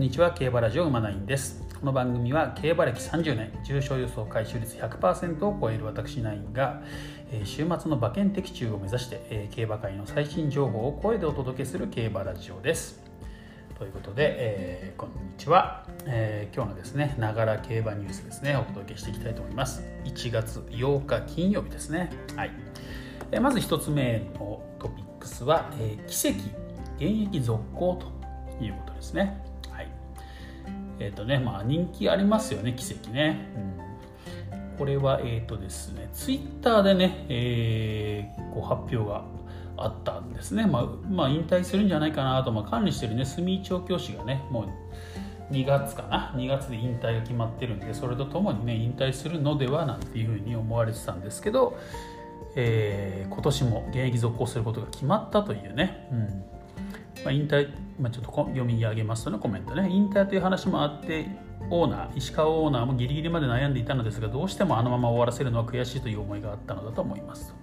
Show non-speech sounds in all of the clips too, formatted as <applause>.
んにちは競馬ラジオ馬ナインです。この番組は競馬歴30年重賞予想回収率100%を超える私ナインが週末の馬券的中を目指して競馬界の最新情報を声でお届けする競馬ラジオです。ということで、えー、こんにちは、えー、今日のですねながら競馬ニュースですねお届けしていきたいと思います。1月8日金曜日ですね。はい、えー、まず1つ目のトピックスは、え奇跡現役続行ということですね。えっ、ー、とね、まあ人気ありますよね、奇跡ね。うん、これは、えっ、ー、とですね、ツイッターでね、えー、こう発表があったんですね。まあ、まあ、引退するんじゃないかなと、まあ、管理してるね、住井調教師がね、もう2月かな、2月で引退が決まってるんで、それとともにね、引退するのではなんていうふうに思われてたんですけど、えー、今年も現役続行することが決まったというね、うん。まあ、引退、まあ、ちょっと読み上げますとのコメントね。引退という話もあってオーナー石川オーナーもギリギリまで悩んでいたのですがどうしてもあのまま終わらせるのは悔しいという思いがあったのだと思います。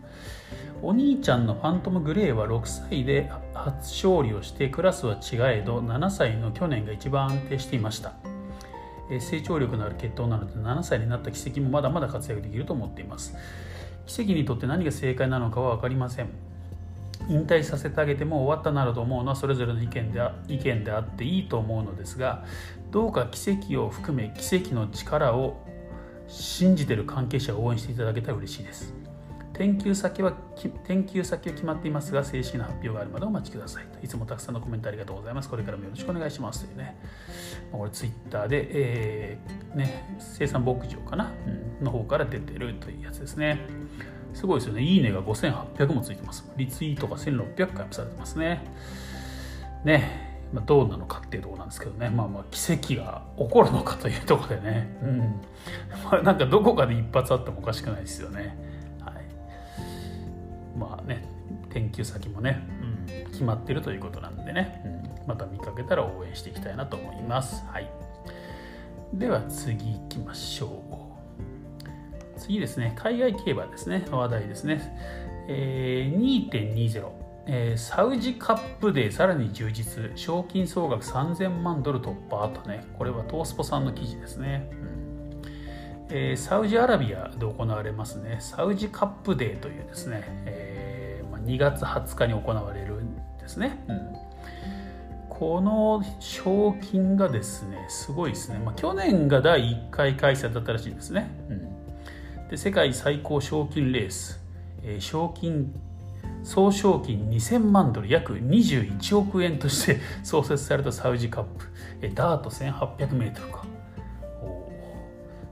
お兄ちゃんのファントムグレーは6歳で初勝利をしてクラスは違えど7歳の去年が一番安定していました。成長力のある血統なので7歳になった奇跡もまだまだ活躍できると思っています。奇跡にとって何が正解なのかは分かりません。引退させてあげても終わったなると思うのはそれぞれの意見で意見であっていいと思うのですがどうか奇跡を含め奇跡の力を信じてる関係者を応援していただけたら嬉しいです。研究先は研究先は決まっていますが正式な発表があるまでお待ちください。といつもたくさんのコメントありがとうございます。これからもよろしくお願いします。というね。これツイッターで、えー、ね、生産牧場かな、うん、の方から出てるというやつですね。すごいですよね。いいねが5800もついてます。リツイートが1600回もされてますね。ね。まあ、どうなのかっていうとこなんですけどね。まあまあ奇跡が起こるのかというところでね。うん。<laughs> まあなんかどこかで一発あってもおかしくないですよね。はい。まあね、研究先もね、うん、決まってるということなんでね、うん、また見かけたら応援していきたいなと思います。はい。では次行きましょう。次ですね、海外競馬ですね、話題ですね。えー、2.20、えー、サウジカップでさらに充実、賞金総額3000万ドル突破とね、これはトースポさんの記事ですね。うんえー、サウジアラビアで行われますね、サウジカップデーというですね、えーまあ、2月20日に行われるんですね。うんこの賞金がですね、すごいですね。まあ、去年が第1回開催だったらしいですね。うんで世界最高賞金レース、えー、賞金総賞金2000万ドル約21億円として <laughs> 創設されたサウジカップ、えー、ダート 1800m か。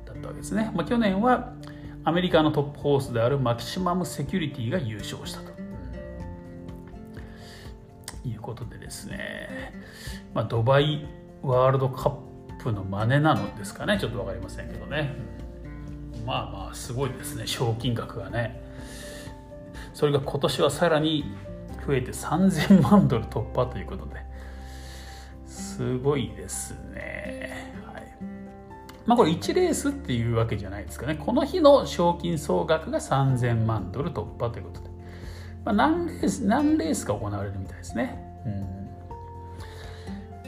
だったわけですね、まあ、去年はアメリカのトップホースであるマキシマムセキュリティが優勝したと、いうことでですね、まあ、ドバイワールドカップの真似なのですかね。ちょっと分かりませんけどね、まあまあすごいですね。賞金額がね。それが今年はさらに増えて3000万ドル突破ということで。すごいですね。はい。まあこれ1レースっていうわけじゃないですかね。この日の賞金総額が3000万ドル突破ということで、まあ、何レース何レースか行われるみたいですね。うん。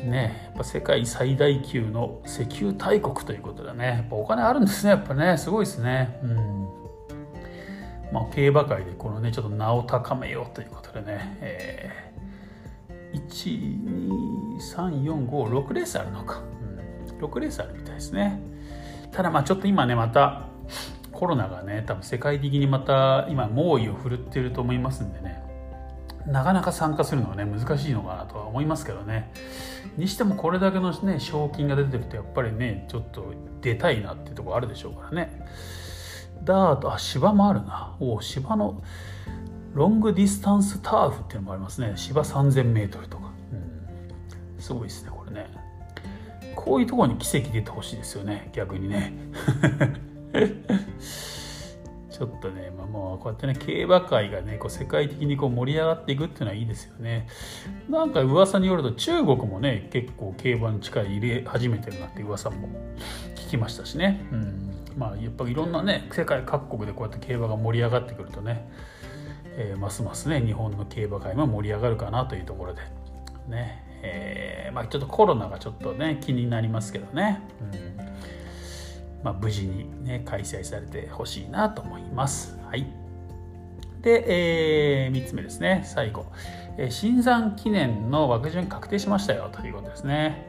ね、やっぱ世界最大級の石油大国ということでねやっぱお金あるんですねやっぱねすごいですね。うん。まあ競馬界でこのねちょっと名を高めようということでね、えー、12345レースあるのか、うん、6レースあるみたいですね。ただまあちょっと今ねまたコロナがね多分世界的にまた今猛威を振るってると思いますんでねなかなか参加するのはね難しいのかなとは思いますけどね。にしてもこれだけのね賞金が出てるとやっぱりねちょっと出たいなっていうところあるでしょうからね。ダートあ芝もあるな。お芝のロングディスタンスターフっていうのもありますね。芝 3000m とか、うん、すごいですねこれね。こういうところに奇跡出てほしいですよね逆にね。ちょっとね、まあ、もうこうやってね競馬界がねこう世界的にこう盛り上がっていくっていうのはいいですよね。なんか噂によると中国もね結構競馬に力入れ始めてるなって噂も聞きましたしね、うん、まあやっぱいろんなね世界各国でこうやって競馬が盛り上がってくるとね、えー、ますますね日本の競馬界も盛り上がるかなというところで。ね、えー、まあ、ちょっとコロナがちょっとね気になりますけどね、うん。まあ、無事に、ね、開催されてほしいなと思います。はい、で、えー、3つ目ですね。最後、えー、新山記念の枠順確定しましたよということですね。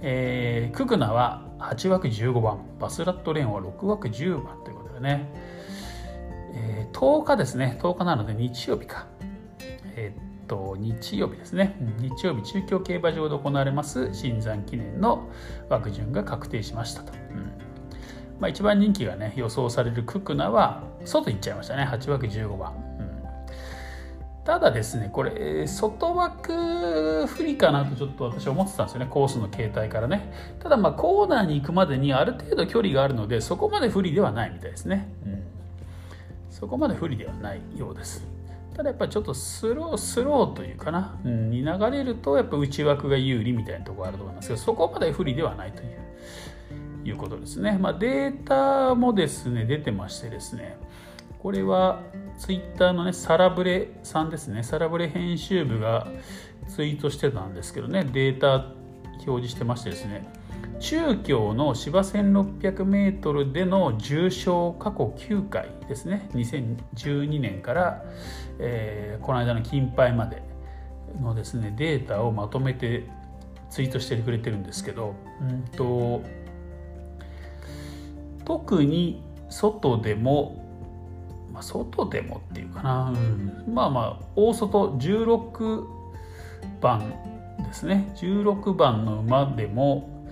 えー、ククナは8枠15番。バスラットレーンは6枠10番ということでね、えー、10日ですね。10日なので日曜日か。えー、と日曜日ですね。日曜日中京競馬場で行われます新山記念の枠順が確定しましたと、うん。まあ、一番人気がね予想されるククナは外行っちゃいましたね。8枠15番、うん、ただですねこれ外枠不利かなとちょっと私は思ってたんですよね。コースの形態からね。ただまあコーナーに行くまでにある程度距離があるのでそこまで不利ではないみたいですね、うん、そこまで不利ではないようです。ただやっぱりちょっとスロースローというかな、うん、に流れるとやっぱ内枠が有利みたいなところあると思いますけどそこまで不利ではないという。いうことですね。まあ、データもですね、出てましてですね、これはツイッターのね、サラブレさんですね、サラブレ編集部がツイートしてたんですけどね、データ表示してましてですね、中京の芝 1600m での重賞過去9回ですね2012年から、えー、この間の金杯までのですねデータをまとめてツイートしてくれてるんですけど、うんと特に外でも、まあ、外でもっていうかな、うん、まあまあ大外16番ですね。16番の馬でも、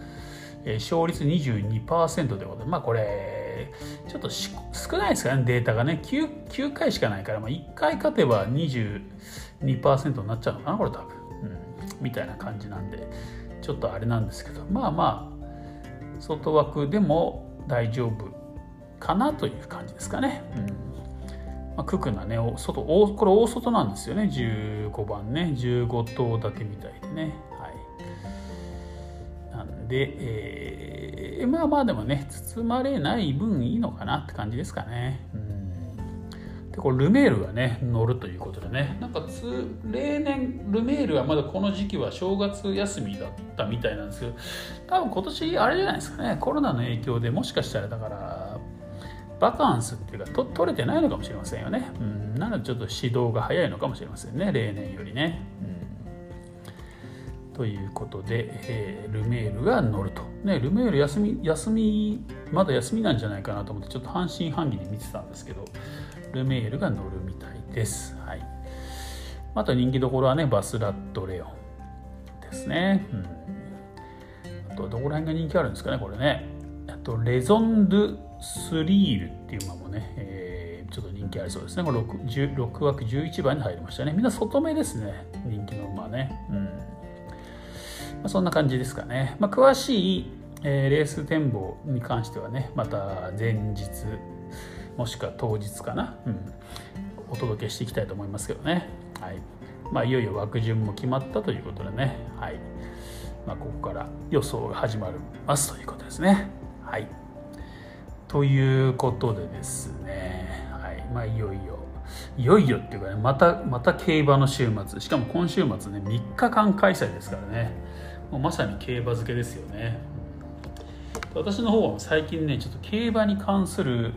えー、勝率22%ということでまあこれちょっと少ないですかねデータがね。9, 9回しかないから、まあ、1回勝てば22%になっちゃうのかなこれ多分、うん、みたいな感じなんでちょっとあれなんですけど。まあまあ外枠でも大丈夫かなという感じですかね。うんまあ、ククなね外これ大外なんですよね15番ね15頭立てみたいでね。はい、なんで、えー、まあまあでもね包まれない分いいのかなって感じですかね。うんでこれルメールがね乗るということでね。なんか例年ルメールはまだこの時期は正月休みだったみたいなんですけど多分今年あれじゃないですかね。コロナの影響でもしかしたらだからバカンスっていうかと取れてないのかもしれませんよね、うん、なのでちょっと指導が早いのかもしれませんね。例年よりね、うん、ということで、えー、ルメールが乗ると、ね、ルメール休み休みまだ休みなんじゃないかなと思ってちょっと半信半疑に見てたんですけどルメールが乗るみたいです。はい、あと人気どころはね、バスラットレオンですね。うん、あと、どこら辺が人気あるんですかね、これね。あと、レゾン・ドゥ・スリールっていう馬もね、えー、ちょっと人気ありそうですね。これ 6, 6枠11番に入りましたね。みんな外目ですね、人気の馬ね。うんまあ、そんな感じですかね。まあ、詳しい、えー、レース展望に関してはね、また前日、もしくは当日かな、うん、お届けしていきたいと思いますけどね。はい。まあ、いよいよ枠順も決まったということでね、はい。まあ、ここから予想が始まりますということですね。はい、ということでですね、はい。まあ、いよいよ。いよいよっていうかねまたまた競馬の週末。しかも今週末ね3日間開催ですからね。もうまさに競馬漬けですよね。私の方は最近ねちょっと競馬に関する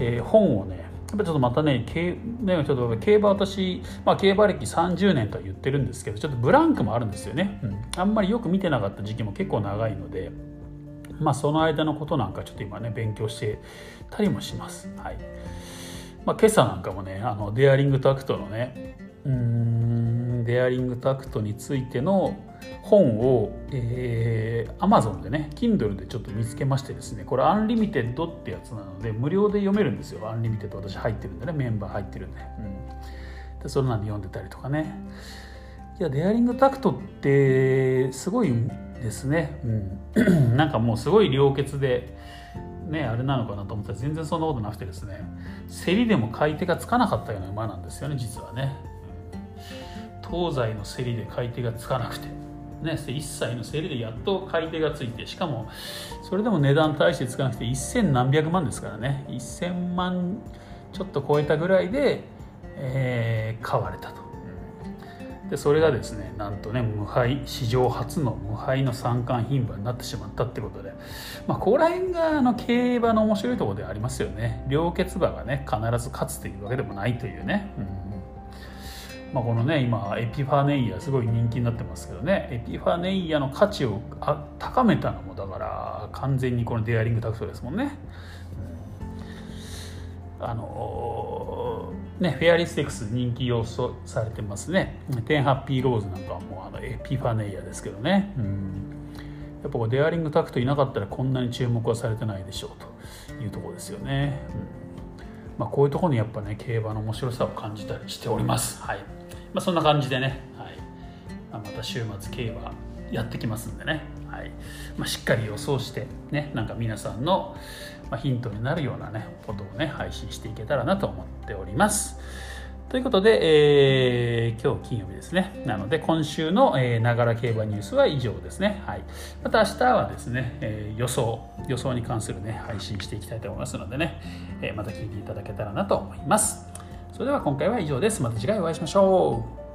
えー、本をねやっぱちょっとまたね競ねちょっと競馬私、まあ、競馬歴30年とは言ってるんですけどちょっとブランクもあるんですよね、うん、あんまりよく見てなかった時期も結構長いのでまあその間のことなんかちょっと今ね勉強してたりもします。はい。まあ、今朝なんかもねあのデアリングタクトのねうんデアリングタクトについての本を、えー、Amazon でね Kindle でちょっと見つけましてですねこれアンリミテッドってやつなので無料で読めるんですよ。アンリミテッド私入ってるんでねメンバー入ってるんで,、うん、でそれなんで読んでたりとかね。いやデアリングタクトってすごいですね、うん、<clears throat> なんかもうすごい良血でねあれなのかなと思ったら全然そんなことなくてですね。競りでも買い手がつかなかったような馬なんですよね実はね、東西の競りで買い手がつかなくて。ね、1歳の競りでやっと買い手がついて。しかもそれでも値段大してつかなくて1000何百万ですからね。1000万ちょっと超えたぐらいで、えー、買われたと。でそれがですねなんとね無敗史上初の無敗の三冠牝馬になってしまったってことで、まあ、ここら辺があの競馬の面白いところでありますよね。良血馬がね必ず勝つというわけでもないというね、うん。まあ、このね今エピファネイアすごい人気になってますけどねエピファネイアの価値を高めたのもだから完全にこのデアリングタクトですもんね。あのね、フェアリーステークス人気要素されてますね。テンハッピーローズなんかはもうあのエピファネイアですけどね。うん、やっぱデアリングタクトいなかったらこんなに注目はされてないでしょうというところですよね。うんまあ、こういうところにやっぱね競馬の面白さを感じたりしております。はいまあ、そんな感じでね、はいまあ、また週末競馬やってきますんでね、はいまあ、しっかり予想してねなんか皆さんのヒントになるようなねことをね配信していけたらなと思っております。ということで、えー、今日金曜日ですね。なので、今週のながら競馬ニュースは以上ですね。はい。また明日はですね、えー、予想、予想に関するね、配信していきたいと思いますのでね、えー、また聞いていただけたらなと思います。それでは今回は以上です。また次回お会いしましょう。